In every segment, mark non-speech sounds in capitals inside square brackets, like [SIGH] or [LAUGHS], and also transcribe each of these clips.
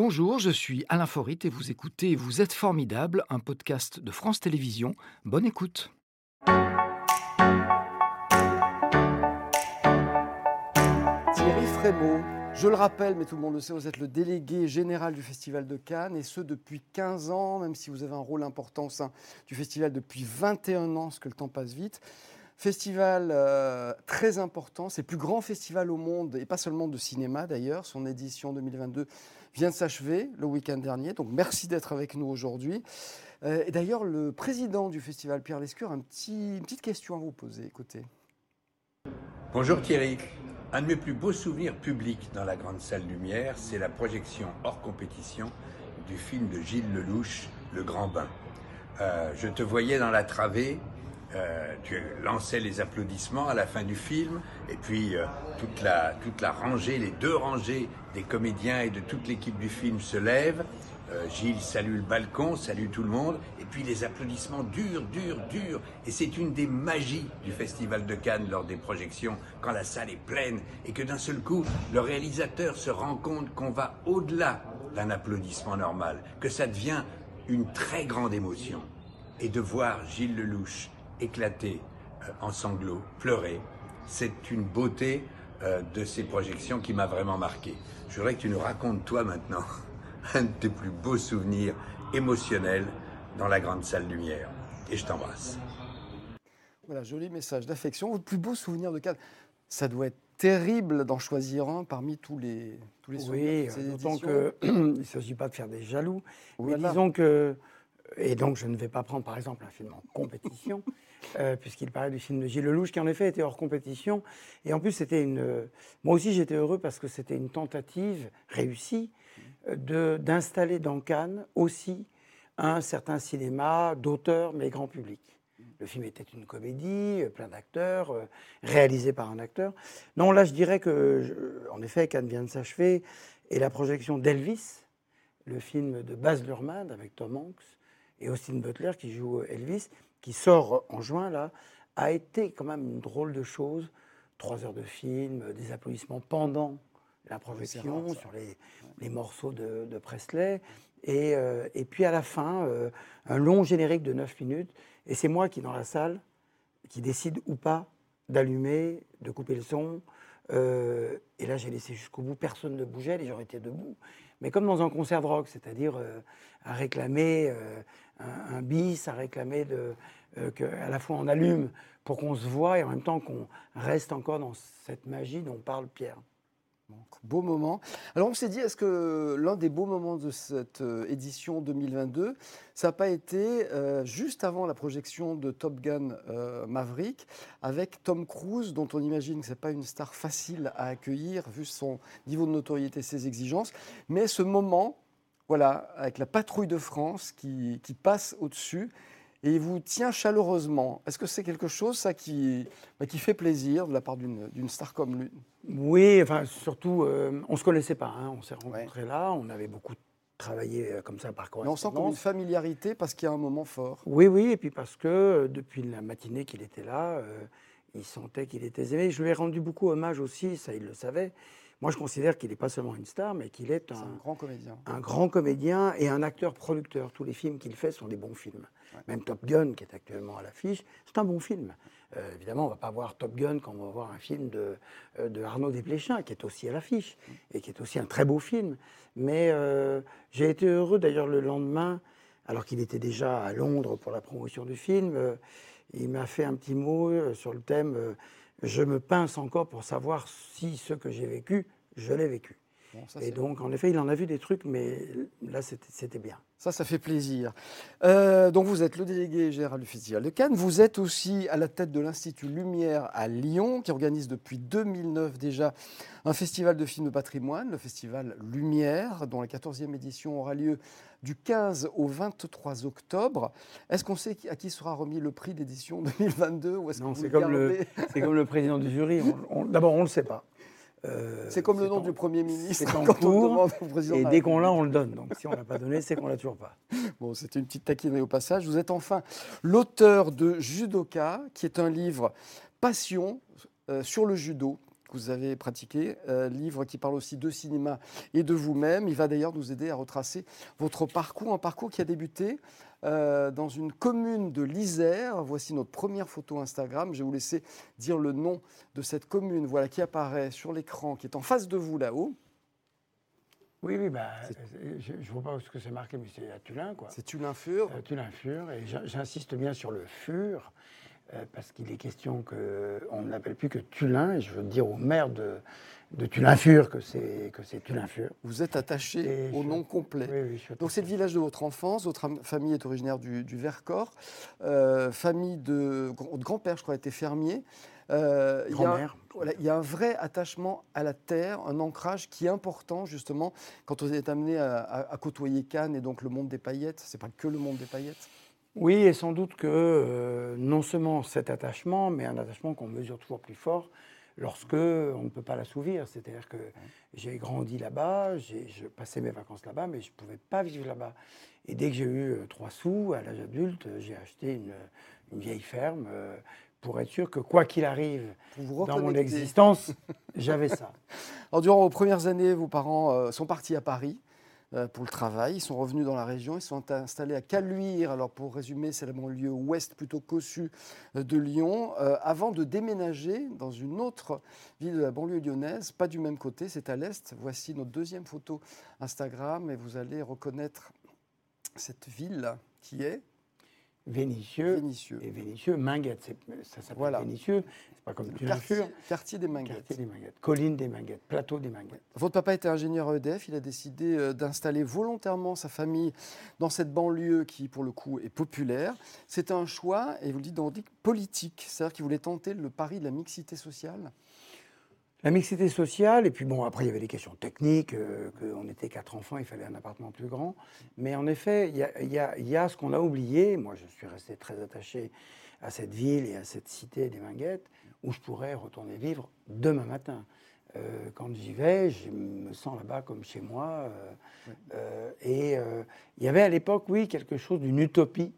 Bonjour, je suis Alain Forit et vous écoutez Vous êtes formidable, un podcast de France Télévisions. Bonne écoute. Thierry Frémaux, je le rappelle, mais tout le monde le sait, vous êtes le délégué général du Festival de Cannes, et ce depuis 15 ans, même si vous avez un rôle important au sein du festival depuis 21 ans, ce que le temps passe vite. Festival euh, très important, c'est le plus grand festival au monde, et pas seulement de cinéma d'ailleurs. Son édition 2022 vient de s'achever le week-end dernier, donc merci d'être avec nous aujourd'hui. Euh, et d'ailleurs, le président du festival, Pierre Lescure, a un petit, une petite question à vous poser. Écoutez. Bonjour Thierry. Un de mes plus beaux souvenirs publics dans la grande salle Lumière, c'est la projection hors compétition du film de Gilles Lelouch, Le Grand Bain. Euh, je te voyais dans la travée euh, tu lançais les applaudissements à la fin du film, et puis euh, toute, la, toute la rangée, les deux rangées des comédiens et de toute l'équipe du film se lèvent. Euh, Gilles salue le balcon, salue tout le monde, et puis les applaudissements durent, durent, durent. Et c'est une des magies du Festival de Cannes lors des projections, quand la salle est pleine, et que d'un seul coup, le réalisateur se rend compte qu'on va au-delà d'un applaudissement normal, que ça devient une très grande émotion. Et de voir Gilles Lelouch éclater euh, en sanglots, pleurer. C'est une beauté euh, de ces projections qui m'a vraiment marqué. Je voudrais que tu nous racontes, toi maintenant, [LAUGHS] un de tes plus beaux souvenirs émotionnels dans la grande salle lumière. Et je t'embrasse. Voilà, joli message d'affection. Votre plus beau souvenir de Cannes, ça doit être terrible d'en choisir un parmi tous les, tous les souvenirs. Oui, d'autant qu'il [CLEARS THROAT] ne s'agit pas de faire des jaloux. Mais disons que et donc, je ne vais pas prendre, par exemple, un film en compétition, [LAUGHS] euh, puisqu'il parlait du film de Gilles Lelouch, qui en effet était hors compétition. Et en plus, c'était une. Moi aussi, j'étais heureux parce que c'était une tentative réussie euh, d'installer dans Cannes aussi un certain cinéma d'auteur, mais grand public. Le film était une comédie, euh, plein d'acteurs, réalisé par un acteur. Non, là, je dirais que, en effet, Cannes vient de s'achever, et la projection d'Elvis, le film de Baz Luhrmann avec Tom Hanks, et Austin Butler qui joue Elvis, qui sort en juin là, a été quand même une drôle de chose. Trois heures de film, des applaudissements pendant la projection sur les, les, morceaux de, de Presley. Et, euh, et, puis à la fin, euh, un long générique de 9 minutes. Et c'est moi qui, dans la salle, qui décide ou pas d'allumer, de couper le son. Euh, et là, j'ai laissé jusqu'au bout. Personne ne bougeait, les gens étaient debout. Mais comme dans un concert de rock, c'est-à-dire à réclamer un, bis à réclamer de, euh, qu'à la fois on allume pour qu'on se voit et en même temps qu'on reste encore dans cette magie dont parle Pierre. Beau moment. Alors on s'est dit, est-ce que l'un des beaux moments de cette euh, édition 2022, ça n'a pas été euh, juste avant la projection de Top Gun Maverick, avec Tom Cruise, dont on imagine que ce n'est pas une star facile à accueillir, vu son niveau de notoriété, ses exigences, mais ce moment voilà, avec la patrouille de France qui, passe au-dessus et il vous tient chaleureusement. Est-ce que c'est quelque chose, ça, qui, bah, qui fait plaisir de la part d'une star comme lui? Oui, enfin, surtout, euh, on ne se connaissait pas. Hein. on s'est rencontrés là, on avait beaucoup travaillé euh, comme ça par correspondance. Mais on sent comme une familiarité parce qu'il y a un moment fort. Oui, oui, et puis parce que euh, depuis la matinée qu'il était là, il sentait qu'il était aimé. Je lui ai rendu beaucoup hommage aussi, ça il le savait. Moi, je considère qu'il n'est pas seulement une star, mais qu'il est, un, grand comédien. Un grand comédien et un acteur-producteur. Tous les films qu'il fait sont des bons films. Même Top Gun, qui est actuellement à l'affiche, c'est un bon film. Euh, évidemment, on ne va pas voir Top Gun quand on va voir un film de, euh, de Arnaud Desplechin, qui est aussi à l'affiche, mm. et qui est aussi un très beau film. Mais euh, j'ai été heureux d'ailleurs le lendemain, alors qu'il était déjà à Londres pour la promotion du film, il m'a fait un petit mot sur le thème je me pince encore pour savoir si ce que j'ai vécu, je l'ai vécu. Et donc, en effet, il en a vu des trucs, mais là, c'était bien. Ça, ça fait plaisir. Euh, donc, vous êtes le délégué général du Festival de Cannes. Vous êtes aussi à la tête de l'Institut Lumière à Lyon, qui organise depuis 2009 déjà un festival de films de patrimoine, le Festival Lumière, dont la 14e édition aura lieu du 15 au 23 octobre. Est-ce qu'on sait à qui sera remis le prix d'édition 2022 ou Non, c'est comme, le, [LAUGHS] comme le président du jury. D'abord, on ne le sait pas. Euh, c'est comme le nom du Premier ministre. C'est en [LAUGHS] cours, et dès qu'on l'a, on le donne. Donc si on ne l'a pas donné, c'est qu'on ne l'a toujours pas. [LAUGHS] Bon, c'était une petite taquinerie au passage. Vous êtes enfin l'auteur de Judoka, qui est un livre passion euh, sur le judo que vous avez pratiqué, livre qui parle aussi de cinéma et de vous-même. Il va d'ailleurs nous aider à retracer votre parcours, un parcours qui a débuté dans une commune de l'Isère. Voici notre première photo Instagram. Je vais vous laisser dire le nom de cette commune voilà, qui apparaît sur l'écran, qui est en face de vous là-haut. Oui, oui, bah, je ne vois pas ce que c'est marqué, mais c'est à Tulin, quoi. C'est Tulin-Fur. Euh, Tulin-Fur, et j'insiste bien sur le Fur, euh, parce qu'il est question qu'on ne l'appelle plus que Tulin, et je veux dire au maire de, de Tulin-Fur que c'est que c'est Tulin-Fur. Vous êtes attaché au nom complet. Oui, oui, Donc c'est le village de votre enfance. Votre famille est originaire du, Vercors. Euh, famille de, de grand-père, je crois, était fermier. Euh, il, y a, il y a un vrai attachement à la terre, un ancrage qui est important justement quand vous êtes amené à, côtoyer Cannes et donc le monde des paillettes. C'est pas que le monde des paillettes. Oui, et sans doute que euh, non seulement cet attachement, mais un attachement qu'on mesure toujours plus fort lorsque on ne peut pas l'assouvir. C'est-à-dire que j'ai grandi là-bas, je passais mes vacances là-bas, mais je ne pouvais pas vivre là-bas. Et dès que j'ai eu euh, trois sous à l'âge adulte, j'ai acheté une, vieille ferme pour être sûr que quoi qu'il arrive dans mon existence, j'avais ça. [LAUGHS] Alors, durant vos premières années, vos parents euh, sont partis à Paris euh, pour le travail. Ils sont revenus dans la région. Ils sont installés à Caluire. Alors, pour résumer, c'est le banlieue ouest plutôt cossu euh, de Lyon, avant de déménager dans une autre ville de la banlieue lyonnaise, pas du même côté, c'est à l'est. Voici notre deuxième photo Instagram et vous allez reconnaître cette ville qui est Vénitieux, Vénitieux. et Vénitieux, Minguette. Ça s'appelle voilà. Vénitieux, c'est pas comme quartier, quartier des Minguettes. Quartier des Minguettes, colline des Minguettes, plateau des Minguettes. Votre papa était ingénieur EDF, il a décidé euh, d'installer volontairement sa famille dans cette banlieue qui, pour le coup, est populaire. C'était un choix, et vous le dites dans politique, c'est-à-dire qu'il voulait tenter le pari de la mixité sociale? La mixité sociale, et puis bon, après il y avait des questions techniques, euh, qu'on était quatre enfants, il fallait un appartement plus grand. Mais en effet, il y a, ce qu'on a oublié. Moi, je suis resté très attaché à cette ville et à cette cité des Minguettes, où je pourrais retourner vivre demain matin. Euh, quand j'y vais, je me sens là-bas comme chez moi. Euh, et il y avait à l'époque, oui, quelque chose d'une utopie,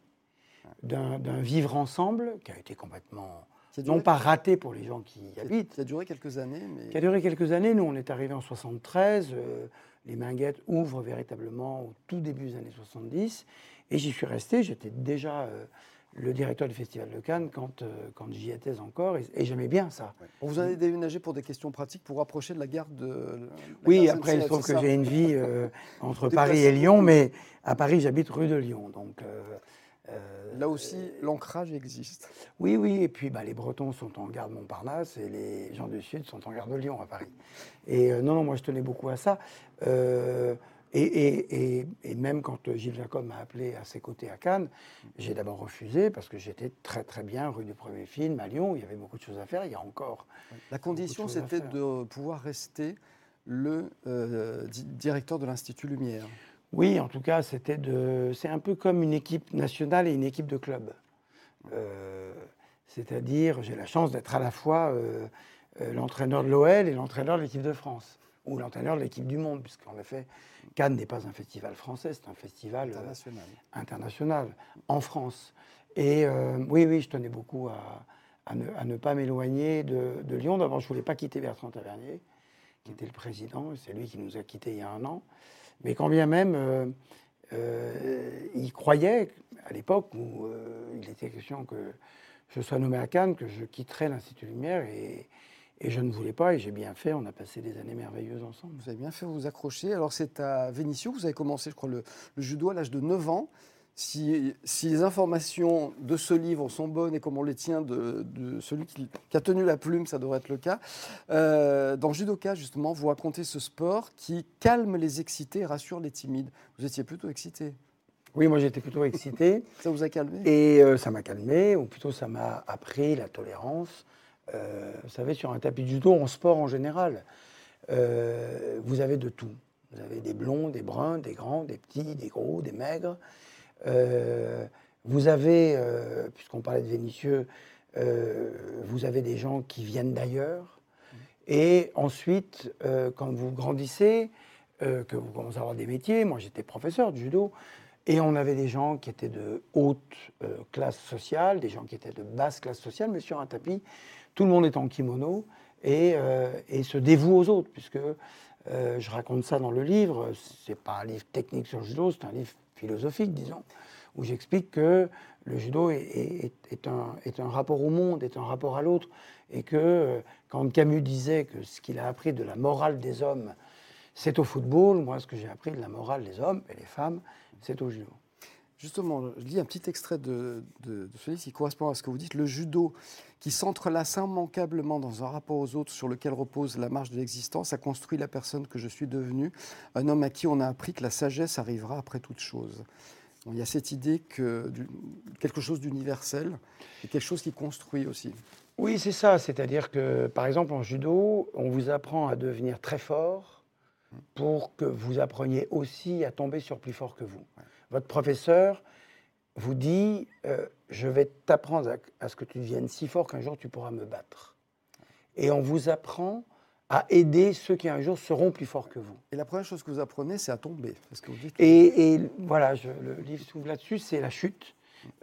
d'un vivre ensemble, qui a été complètement non pas raté pour les gens qui y habitent. Ça a duré quelques années. Mais... Qui a duré quelques années. Nous, on est arrivé en 73. Euh, les Minguettes ouvrent véritablement au tout début des années 70. Et j'y suis resté. J'étais déjà euh, le directeur du Festival de Cannes quand, euh, quand j'y étais encore. Et, j'aimais bien ça. Vous avez déménagé pour des questions pratiques, pour rapprocher de la gare de. oui, après, il se trouve que j'ai une vie [LAUGHS] entre Paris et Lyon. Mais à Paris, j'habite rue de Lyon. Donc. Euh, Là aussi, l'ancrage existe. Oui, oui. Et puis, bah, les Bretons sont en garde Montparnasse et les gens du Sud sont en garde de Lyon à Paris. Et euh, non, non, moi, je tenais beaucoup à ça. Euh, et, même quand Gilles Jacob m'a appelé à ses côtés à Cannes, j'ai d'abord refusé parce que j'étais très très bien rue du Premier Film à Lyon. Il y avait beaucoup de choses à faire. Il y a encore. La condition, c'était de pouvoir rester le directeur de l'Institut Lumière. Oui, en tout cas, c'était de. C'est un peu comme une équipe nationale et une équipe de club. Euh, c'est-à-dire, j'ai la chance d'être à la fois euh, euh, l'entraîneur de l'OL et l'entraîneur de l'équipe de France, ou l'entraîneur de l'équipe du monde, puisqu'en effet, Cannes n'est pas un festival français, c'est un festival international. international en France. Et oui, oui, je tenais beaucoup à, ne, pas m'éloigner de, de, Lyon. D'abord, je ne voulais pas quitter Bertrand Tavernier, qui était le président, c'est lui qui nous a quittés il y a un an. Mais quand bien même, euh, euh, il croyait, à l'époque où euh, il était question que je sois nommé à Cannes, que je quitterais l'Institut Lumière, et, je ne voulais pas, et j'ai bien fait. On a passé des années merveilleuses ensemble. Vous avez bien fait vous accrocher. Alors, c'est à Vénissieux, vous avez commencé, je crois, le, le judo à l'âge de 9 ans si, les informations de ce livre sont bonnes et comme on les tient de, celui qui, a tenu la plume, ça devrait être le cas, euh, dans Judoka, justement, vous racontez ce sport qui calme les excités et rassure les timides. Vous étiez plutôt excité. Oui, moi j'étais plutôt excité. [LAUGHS] ça vous a calmé? Et euh, ça m'a calmé, ou plutôt ça m'a appris la tolérance. Euh, vous savez, sur un tapis de judo, en sport en général, vous avez de tout. Vous avez des blonds, des bruns, des grands, des petits, des gros, des maigres. Euh, vous avez, euh, puisqu'on parlait de Vénitieux, euh, vous avez des gens qui viennent d'ailleurs. Et ensuite, quand vous grandissez, que vous commencez à avoir des métiers, moi j'étais professeur de judo, et on avait des gens qui étaient de haute classe sociale, des gens qui étaient de basse classe sociale, mais sur un tapis, tout le monde est en kimono, et, se dévoue aux autres, puisque je raconte ça dans le livre. C'est pas un livre technique sur le judo, c'est un livre philosophique, disons, où j'explique que le judo est, un, un, rapport au monde, est un rapport à l'autre, et que euh, quand Camus disait que ce qu'il a appris de la morale des hommes, c'est au football, moi ce que j'ai appris de la morale des hommes et des femmes, c'est au judo. Justement, je lis un petit extrait de, de, ce livre qui correspond à ce que vous dites. Le judo, qui s'entrelace immanquablement dans un rapport aux autres sur lequel repose la marche de l'existence, a construit la personne que je suis devenue, un homme à qui on a appris que la sagesse arrivera après toute chose. il y a cette idée que quelque chose d'universel et quelque chose qui construit aussi. Oui, c'est ça. C'est-à-dire que, par exemple, en judo, on vous apprend à devenir très fort pour que vous appreniez aussi à tomber sur plus fort que vous votre professeur vous dit euh, Je vais t'apprendre à, ce que tu deviennes si fort qu'un jour tu pourras me battre. Et on vous apprend à aider ceux qui un jour seront plus forts que vous. Et la première chose que vous apprenez, c'est à tomber. Parce que vous dites... et, voilà, le livre s'ouvre là-dessus c'est la chute.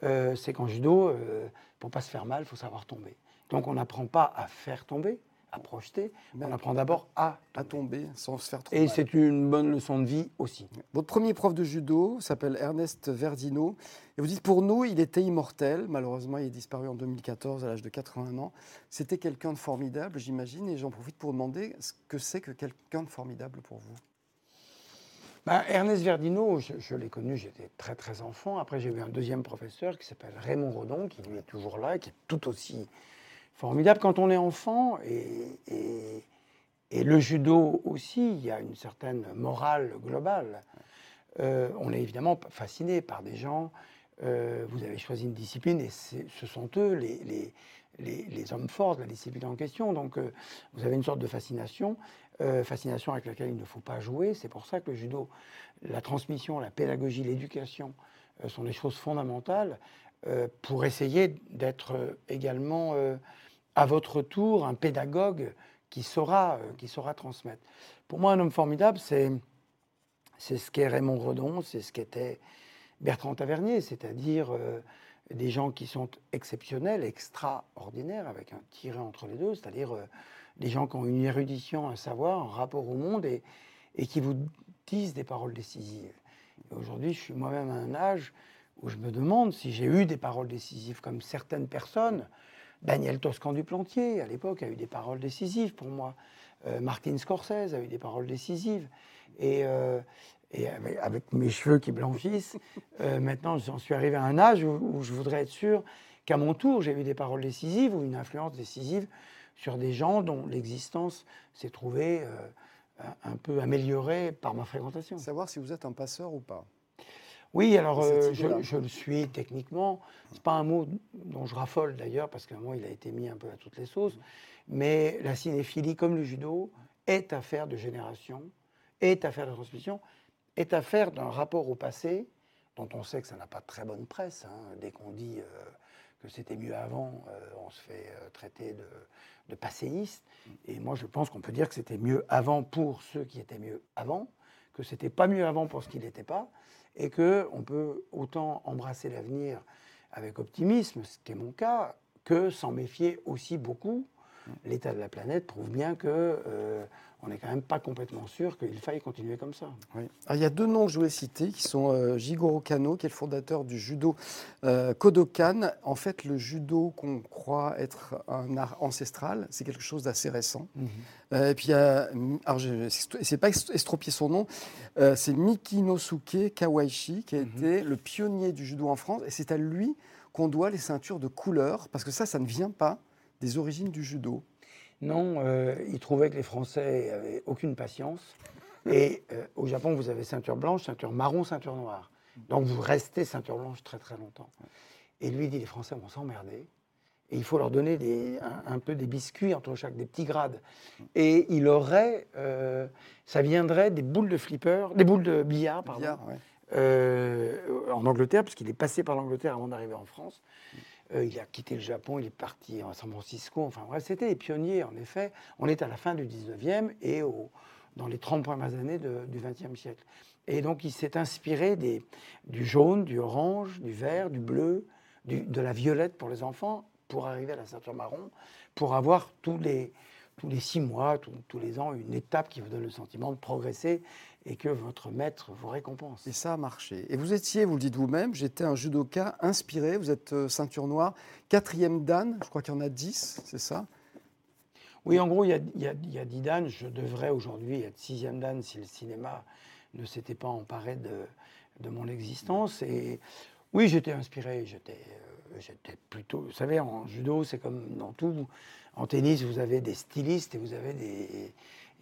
Euh, c'est qu'en judo, euh, pour pas se faire mal, il faut savoir tomber. Donc on n'apprend pas à faire tomber, à projeter, mais on apprend d'abord à, à tomber sans se faire trop Et c'est une bonne leçon de vie aussi. Votre premier prof de judo s'appelle Ernest Verdino. Et vous dites, pour nous, il était immortel. Malheureusement, il est disparu en 2014 à l'âge de 81 ans. C'était quelqu'un de formidable, j'imagine. Et j'en profite pour demander ce que c'est que quelqu'un de formidable pour vous. Ben, Ernest Verdino, je, je l'ai connu, j'étais très très enfant. Après, j'ai eu un deuxième professeur qui s'appelle Raymond Rodon, qui est toujours là, qui est tout aussi formidable quand on est enfant et, et, le judo aussi, il y a une certaine morale globale. Euh, on est évidemment fasciné par des gens. Euh, vous avez choisi une discipline et ce sont eux les, les, les, hommes forts de la discipline en question. Donc euh, vous avez une sorte de fascination, fascination avec laquelle il ne faut pas jouer. C'est pour ça que le judo, la transmission, la pédagogie, l'éducation sont des choses fondamentales pour essayer d'être également à votre tour un pédagogue qui saura, euh, qui saura transmettre. Pour moi, un homme formidable, c'est, ce qu'est Raymond Redon, c'est ce qu'était Bertrand Tavernier, c'est-à-dire euh, des gens qui sont exceptionnels, extraordinaires, avec un tiré entre les deux, c'est-à-dire euh, des gens qui ont une érudition, un savoir, un rapport au monde et, et qui vous disent des paroles décisives. aujourd'hui, je suis moi-même à un âge où je me demande si j'ai eu des paroles décisives comme certaines personnes Daniel Toscan du Plantier, à l'époque, a eu des paroles décisives pour moi. Euh, Martin Scorsese a eu des paroles décisives. Et, euh, avec, mes cheveux qui blanchissent, euh, maintenant, j'en suis arrivé à un âge où, je voudrais être sûr qu'à mon tour, j'ai eu des paroles décisives ou une influence décisive sur des gens dont l'existence s'est trouvée un peu améliorée par ma fréquentation. Savoir si vous êtes un passeur ou pas. Oui, alors euh, je, le suis techniquement. Ce n'est pas un mot dont je raffole d'ailleurs, parce qu'un mot, il a été mis un peu à toutes les sauces. Mais la cinéphilie, comme le judo, est affaire de génération, est affaire de transmission, est affaire d'un rapport au passé, dont on sait que ça n'a pas de très bonne presse. Hein. Dès qu'on dit euh, que c'était mieux avant, euh, on se fait traiter de, de passéiste. Et moi, je pense qu'on peut dire que c'était mieux avant pour ceux qui étaient mieux avant, que c'était pas mieux avant pour ce qui n'était pas, et qu'on peut autant embrasser l'avenir avec optimisme, ce qui est mon cas, que s'en méfier aussi beaucoup. L'état de la planète prouve bien que euh, on n'est quand même pas complètement sûr qu'il faille continuer comme ça. il y a deux noms que je voulais citer qui sont euh, Jigoro Kano, qui est le fondateur du judo euh, Kodokan. En fait, le judo qu'on croit être un art ancestral, c'est quelque chose d'assez récent. Mhm. et puis, alors je sais pas estropier son nom, c'est Mikinosuke Kawaishi, qui a mhm. été le pionnier du judo en France, et c'est à lui qu'on doit les ceintures de couleur, parce que ça, ça ne vient pas des origines du judo. Non, euh, il trouvait que les Français n'avaient aucune patience. Et euh, au Japon, vous avez ceinture blanche, ceinture marron, ceinture noire. Donc vous restez ceinture blanche très très longtemps. Et lui dit les Français vont s'emmerder. Et il faut leur donner des, un, peu des biscuits entre chaque, des petits grades. Et il aurait, euh, ça viendrait des boules de flipper, des boules de billard, pardon, en Angleterre, parce qu'il est passé par l'Angleterre avant d'arriver en France. Euh, il a quitté le Japon, il est parti à San Francisco. Enfin bref, c'était les pionniers, en effet. On est à la fin du 19e et dans les 30 premières années du 20e siècle. Et donc, il s'est inspiré des, du jaune, du orange, du vert, du bleu, de la violette pour les enfants, pour arriver à la ceinture marron, pour avoir tous les, tous les six mois, tous les ans, une étape qui vous donne le sentiment de progresser et que votre maître vous récompense. Et ça a marché. Et vous étiez, vous le dites vous-même, j'étais un judoka inspiré. Vous êtes euh, ceinture noire, quatrième dan, je crois qu'il y en a dix, c'est ça? Oui, en gros, il y, a, dix dan. Je devrais aujourd'hui être sixième dan si le cinéma ne s'était pas emparé de, de mon existence. Et oui, j'étais inspiré. J'étais, euh, j'étais plutôt. Vous savez, en judo, c'est comme dans tout. En tennis, vous avez des stylistes et vous avez des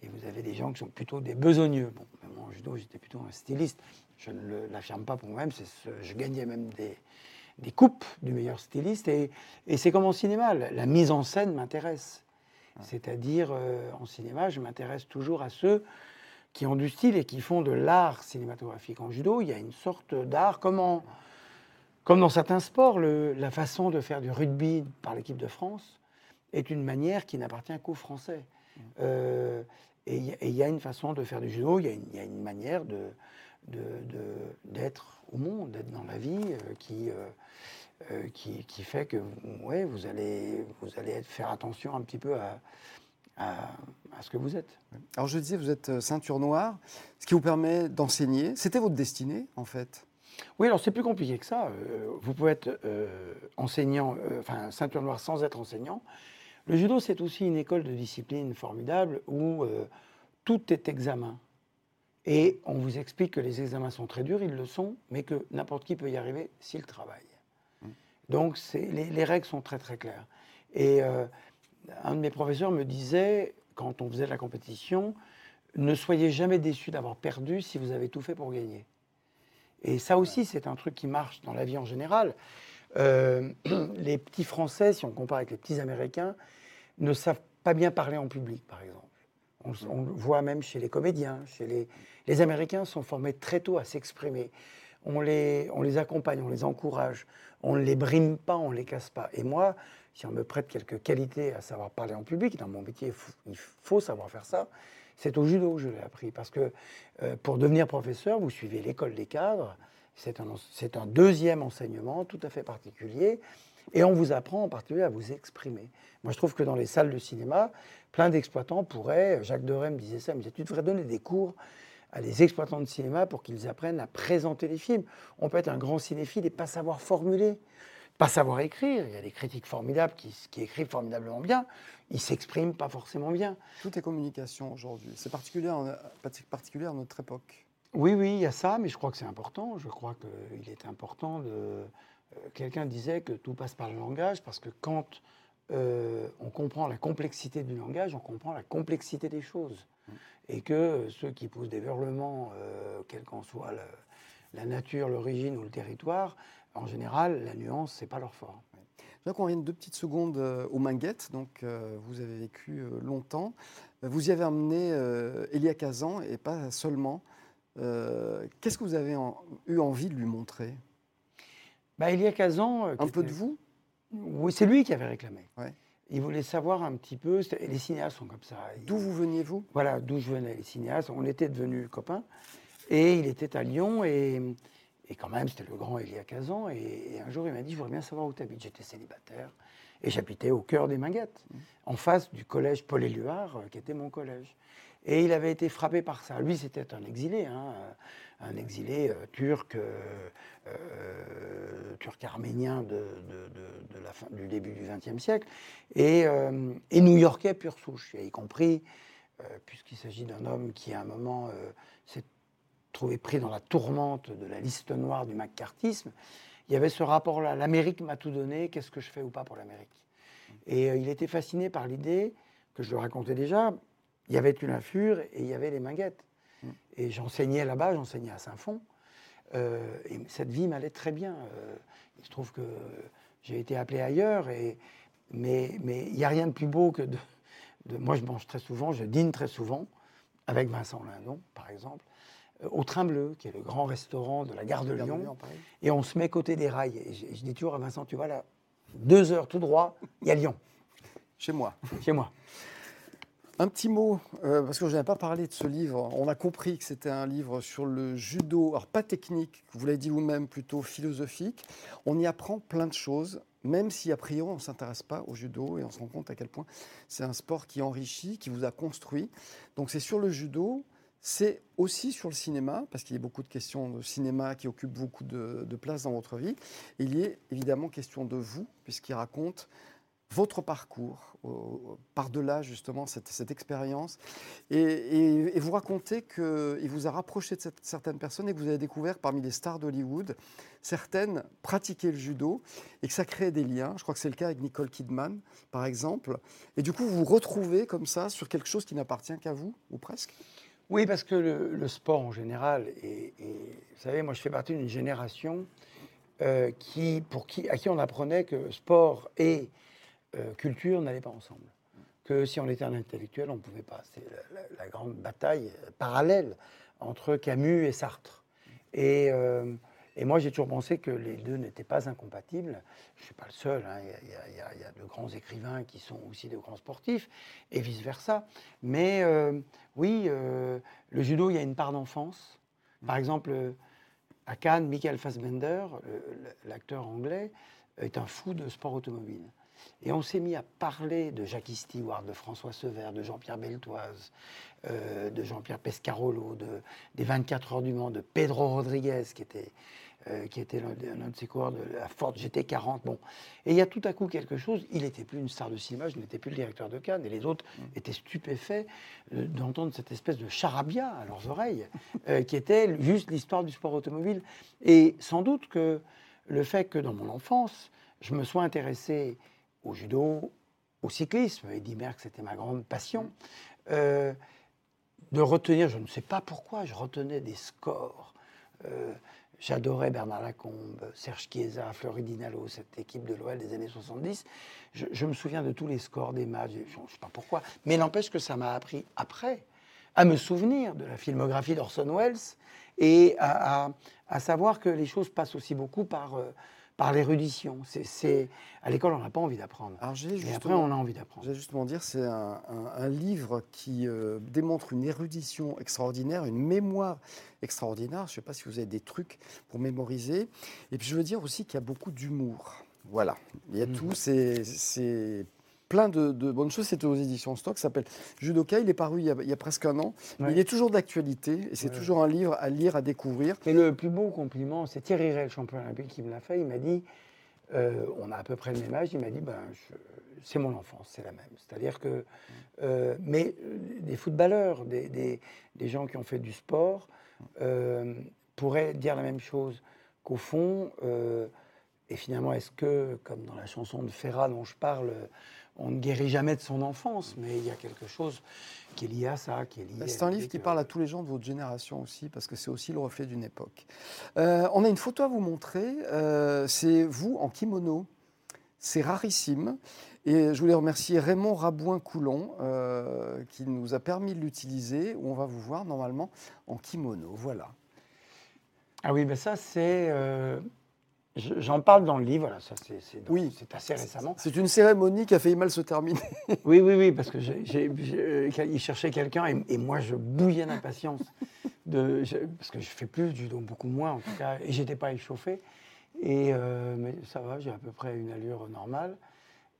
et vous avez des gens qui sont plutôt des besogneux. Bon, en judo, j'étais plutôt un styliste. Je ne l'affirme pas pour moi-même. je gagnais même des, des, coupes du meilleur styliste. Et, et c'est comme en cinéma. La, mise en scène m'intéresse. C'est-à-dire, euh, en cinéma, je m'intéresse toujours à ceux qui ont du style et qui font de l'art cinématographique. En judo, il y a une sorte d'art, comme, comme dans certains sports, le, la façon de faire du rugby par l'équipe de France est une manière qui n'appartient qu'aux Français. Euh, et il y a une façon de faire du judo, il y, a une manière de, d'être au monde, d'être dans la vie, euh, qui, euh, qui, qui, fait que ouais, vous, allez, vous allez faire attention un petit peu à, à, ce que vous êtes. Alors je disais, vous êtes ceinture noire, ce qui vous permet d'enseigner. C'était votre destinée, en fait? Oui, alors c'est plus compliqué que ça. vous pouvez être enseignant, enfin ceinture noire sans être enseignant. Le judo, c'est aussi une école de discipline formidable où euh, tout est examen. Et on vous explique que les examens sont très durs, ils le sont, mais que n'importe qui peut y arriver s'il travaille. Mmh. Donc les, les, règles sont très très claires. Et euh, un de mes professeurs me disait, quand on faisait la compétition, ne soyez jamais déçus d'avoir perdu si vous avez tout fait pour gagner. Et ça aussi, c'est un truc qui marche dans la vie en général. Euh, [CLEARS THROAT] les petits Français, si on compare avec les petits Américains, ne savent pas bien parler en public, par exemple. On, le voit même chez les comédiens, chez les, Américains sont formés très tôt à s'exprimer. On les, accompagne, on les encourage, on ne les brime pas, on ne les casse pas. Et moi, si on me prête quelques qualités à savoir parler en public, dans mon métier, il faut savoir faire ça, c'est au judo que je l'ai appris. Parce que euh, pour devenir professeur, vous suivez l'école des cadres, c'est un, deuxième enseignement tout à fait particulier. Et on vous apprend en particulier à vous exprimer. Moi, je trouve que dans les salles de cinéma, plein d'exploitants pourraient, Jacques Doré me disait ça, mais tu devrais donner des cours à des exploitants de cinéma pour qu'ils apprennent à présenter les films. On peut être un grand cinéphile et pas savoir formuler, pas savoir écrire. Il y a des critiques formidables qui, écrivent formidablement bien, ils s'expriment pas forcément bien. Tout est communication aujourd'hui. C'est particulier, particulier à notre époque. Oui, oui, il y a ça, mais je crois que c'est important. Je crois qu'il est important de. Euh, quelqu'un disait que tout passe par le langage, parce que quand euh, on comprend la complexité du langage, on comprend la complexité des choses. Mm. Et que ceux qui poussent des verlements, euh, quelle qu'en soit la, nature, l'origine ou le territoire, en général, la nuance, c'est pas leur fort. Je qu'on revienne deux petites secondes aux Minguettes. Donc, vous avez vécu longtemps. Vous y avez amené Elia Kazan, et pas seulement. Euh, qu'est-ce que vous avez eu envie de lui montrer? Bah, Il y a 15 ans. Un peu de vous? Oui, c'est lui qui avait réclamé. Il voulait savoir un petit peu. Les cinéastes sont comme ça. D'où vous veniez, vous? Voilà, d'où je venais, les cinéastes. On était devenus copains. Et il était à Lyon. Et, quand même, c'était le grand Elia Kazan. Et, et un jour, il m'a dit Je voudrais bien savoir où tu habites. J'étais célibataire. Et j'habitais au cœur des Minguettes, mmh. en face du collège Paul-Éluard, euh, qui était mon collège. Et il avait été frappé par ça. Lui, c'était un exilé, hein, un exilé euh, turc, euh, euh, turc arménien de, la fin, du début du XXe siècle, et, et new-yorkais pur souche, y compris, puisqu'il s'agit d'un homme qui, à un moment, s'est trouvé pris dans la tourmente de la liste noire du macartisme. Il y avait ce rapport-là. L'Amérique m'a tout donné, qu'est-ce que je fais ou pas pour l'Amérique? Et il était fasciné par l'idée, que je le racontais déjà, il y avait une affure et il y avait les Minguettes. Mm. Et j'enseignais là-bas, j'enseignais à Saint-Fond. Euh, et cette vie m'allait très bien. Euh, il se trouve que j'ai été appelé ailleurs, et, mais il n'y a rien de plus beau que de, Moi, je mange très souvent, je dîne très souvent, avec Vincent Lindon, par exemple, euh, au Train Bleu, qui est le grand restaurant de la gare de Lyon. et on se met côté des rails. Et je, je dis toujours à Vincent, tu vois là, deux heures tout droit, il y a Lyon. Chez moi. Chez moi. Un petit mot, euh, parce que je n'avais pas parlé de ce livre. On a compris que c'était un livre sur le judo, alors pas technique, vous l'avez dit vous-même, plutôt philosophique. On y apprend plein de choses, même si a priori on ne s'intéresse pas au judo et on se rend compte à quel point c'est un sport qui enrichit, qui vous a construit. Donc c'est sur le judo, c'est aussi sur le cinéma, parce qu'il y a beaucoup de questions de cinéma qui occupent beaucoup de, place dans votre vie. il y est évidemment question de vous, puisqu'il raconte votre parcours, par-delà justement cette, expérience. Et, vous racontez qu'il vous a rapproché de certaines personnes et que vous avez découvert parmi les stars d'Hollywood, certaines pratiquaient le judo et que ça créait des liens. Je crois que c'est le cas avec Nicole Kidman, par exemple. Et du coup, vous vous retrouvez comme ça sur quelque chose qui n'appartient qu'à vous, ou presque? Oui, parce que le, sport en général, et, vous savez, moi je fais partie d'une génération euh, qui, pour qui, à qui on apprenait que sport et euh, culture n'allait pas ensemble. Que si on était un intellectuel, on ne pouvait pas. C'est la, grande bataille parallèle entre Camus et Sartre. Et, euh, et moi, j'ai toujours pensé que les deux n'étaient pas incompatibles. Je ne suis pas le seul. Il, y a, de grands écrivains qui sont aussi de grands sportifs, et vice-versa. Mais euh, oui, le judo, il y a une part d'enfance. Par exemple, à Cannes, Michael Fassbender, l'acteur anglais, est un fou de sport automobile. Et on s'est mis à parler de Jackie Stewart, de François Sever, de Jean-Pierre Beltoise, euh, de Jean-Pierre Pescarolo, de, des 24 heures du Mans, de Pedro Rodriguez, qui était, euh, qui était l'un de ses coureurs de la Ford GT40. Bon. Et il y a tout à coup quelque chose, il n'était plus une star de cinéma, je n'étais plus le directeur de Cannes, et les autres mm. étaient stupéfaits euh, d'entendre cette espèce de charabia à leurs oreilles, qui était juste l'histoire du sport automobile. Et sans doute que le fait que dans mon enfance, je me sois intéressé au judo, au cyclisme. Eddy Merckx, c'était ma grande passion. Euh, de retenir, je ne sais pas pourquoi, je retenais des scores. Euh, j'adorais Bernard Lacombe, Serge Chiesa, Floridinalo, cette équipe de l'OL des années 70. Je, me souviens de tous les scores des matchs, je ne sais pas pourquoi. Mais n'empêche que ça m'a appris après à me souvenir de la filmographie d'Orson Welles et à, savoir que les choses passent aussi beaucoup par... Euh, par l'érudition. C'est, à l'école, on n'a pas envie d'apprendre. Et après, on a envie d'apprendre. Je justement dire, c'est un, livre qui euh, démontre une érudition extraordinaire, une mémoire extraordinaire. Je ne sais pas si vous avez des trucs pour mémoriser. Et puis, je veux dire aussi qu'il y a beaucoup d'humour. Voilà, il y a mmh. tout, c'est plein de, bonnes choses. C'était aux éditions Stock, s'appelle Judoka. Il est paru il y a, presque un an. Il est toujours d'actualité et c'est toujours un livre à lire, à découvrir. Et le plus beau compliment, c'est Thierry Rey, le champion olympique, qui me l'a fait. Il m'a dit euh, on a à peu près le même âge. Il m'a dit ben, c'est mon enfance, c'est la même. C'est-à-dire que. Euh, mais euh, des footballeurs, des, des, gens qui ont fait du sport pourraient dire la même chose qu'au fond. et finalement, est-ce que, comme dans la chanson de Ferrat dont je parle, on ne guérit jamais de son enfance, mais il y a quelque chose qui est lié à ça, qui est lié. C'est un livre qui parle à tous les gens de votre génération aussi, parce que c'est aussi le reflet d'une époque. Euh, on a une photo à vous montrer. Euh, c'est vous en kimono. C'est rarissime. Et je voulais remercier Raymond Rabouin-Coulon euh, qui nous a permis de l'utiliser, où on va vous voir normalement en kimono. Voilà. Ah oui, ben ça c'est J'en parle dans le livre, voilà, ça c'est oui. assez récemment. C'est une cérémonie qui a failli mal se terminer. [LAUGHS] oui, oui, oui, parce que il cherchait quelqu'un et, moi je bouillais d'impatience parce que je fais plus du judo, beaucoup moins en tout cas, et j'étais pas échauffé. Et euh, mais ça va, j'ai à peu près une allure normale.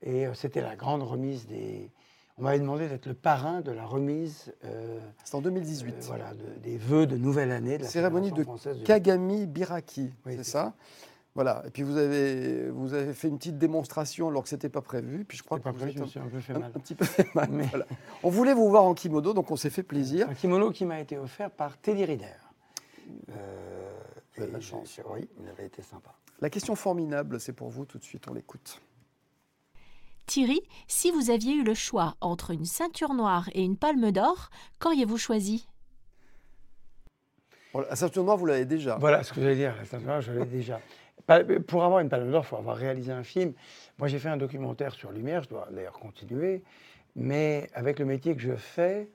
Et euh, c'était la grande remise des. On m'avait demandé d'être le parrain de la remise. Euh, c'est en 2018. voilà, des vœux de nouvelle année de la cérémonie de Kagami Biraki, c'est ça voilà. Et puis vous avez, vous avez fait une petite démonstration alors que ce n'était pas prévu. Puis je crois que pas prévu, je me suis un peu fait mal. Un, petit peu fait mal. [LAUGHS] On voulait vous voir en kimono, donc on s'est fait plaisir. Un kimono qui m'a été offert par Teddy Rider. Euh, la chance. Oui, il avait été sympa. La question formidable, c'est pour vous tout de suite, on l'écoute. Thierry, si vous aviez eu le choix entre une ceinture noire et une palme d'or, qu'auriez-vous choisi? La ceinture noire, vous l'avez déjà. Voilà ce que j'allais dire. La ceinture noire, je l'ai déjà. Pour avoir une palme d'or, il faut avoir réalisé un film. Moi, j'ai fait un documentaire sur Lumière, je dois d'ailleurs continuer, mais avec le métier que je fais,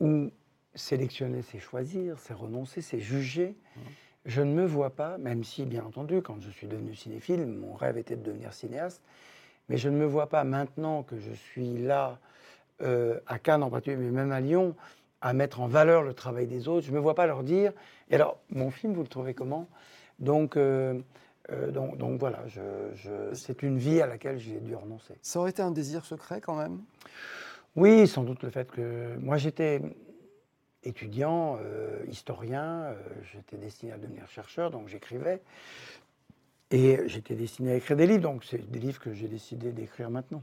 où sélectionner, c'est choisir, c'est renoncer, c'est juger, mmh. je ne me vois pas, même si, bien entendu, quand je suis devenu cinéphile, mon rêve était de devenir cinéaste, mais je ne me vois pas maintenant que je suis là, euh, à Cannes en particulier, mais même à Lyon, à mettre en valeur le travail des autres. Je ne me vois pas leur dire. Et alors, mon film, vous le trouvez comment? Donc, euh, Euh, donc, donc, voilà, c'est une vie à laquelle j'ai dû renoncer. Ça aurait été un désir secret quand même? Oui, sans doute le fait que moi j'étais étudiant, euh, historien, j'étais destiné à devenir chercheur, donc j'écrivais. Et j'étais destiné à écrire des livres, donc c'est des livres que j'ai décidé d'écrire maintenant.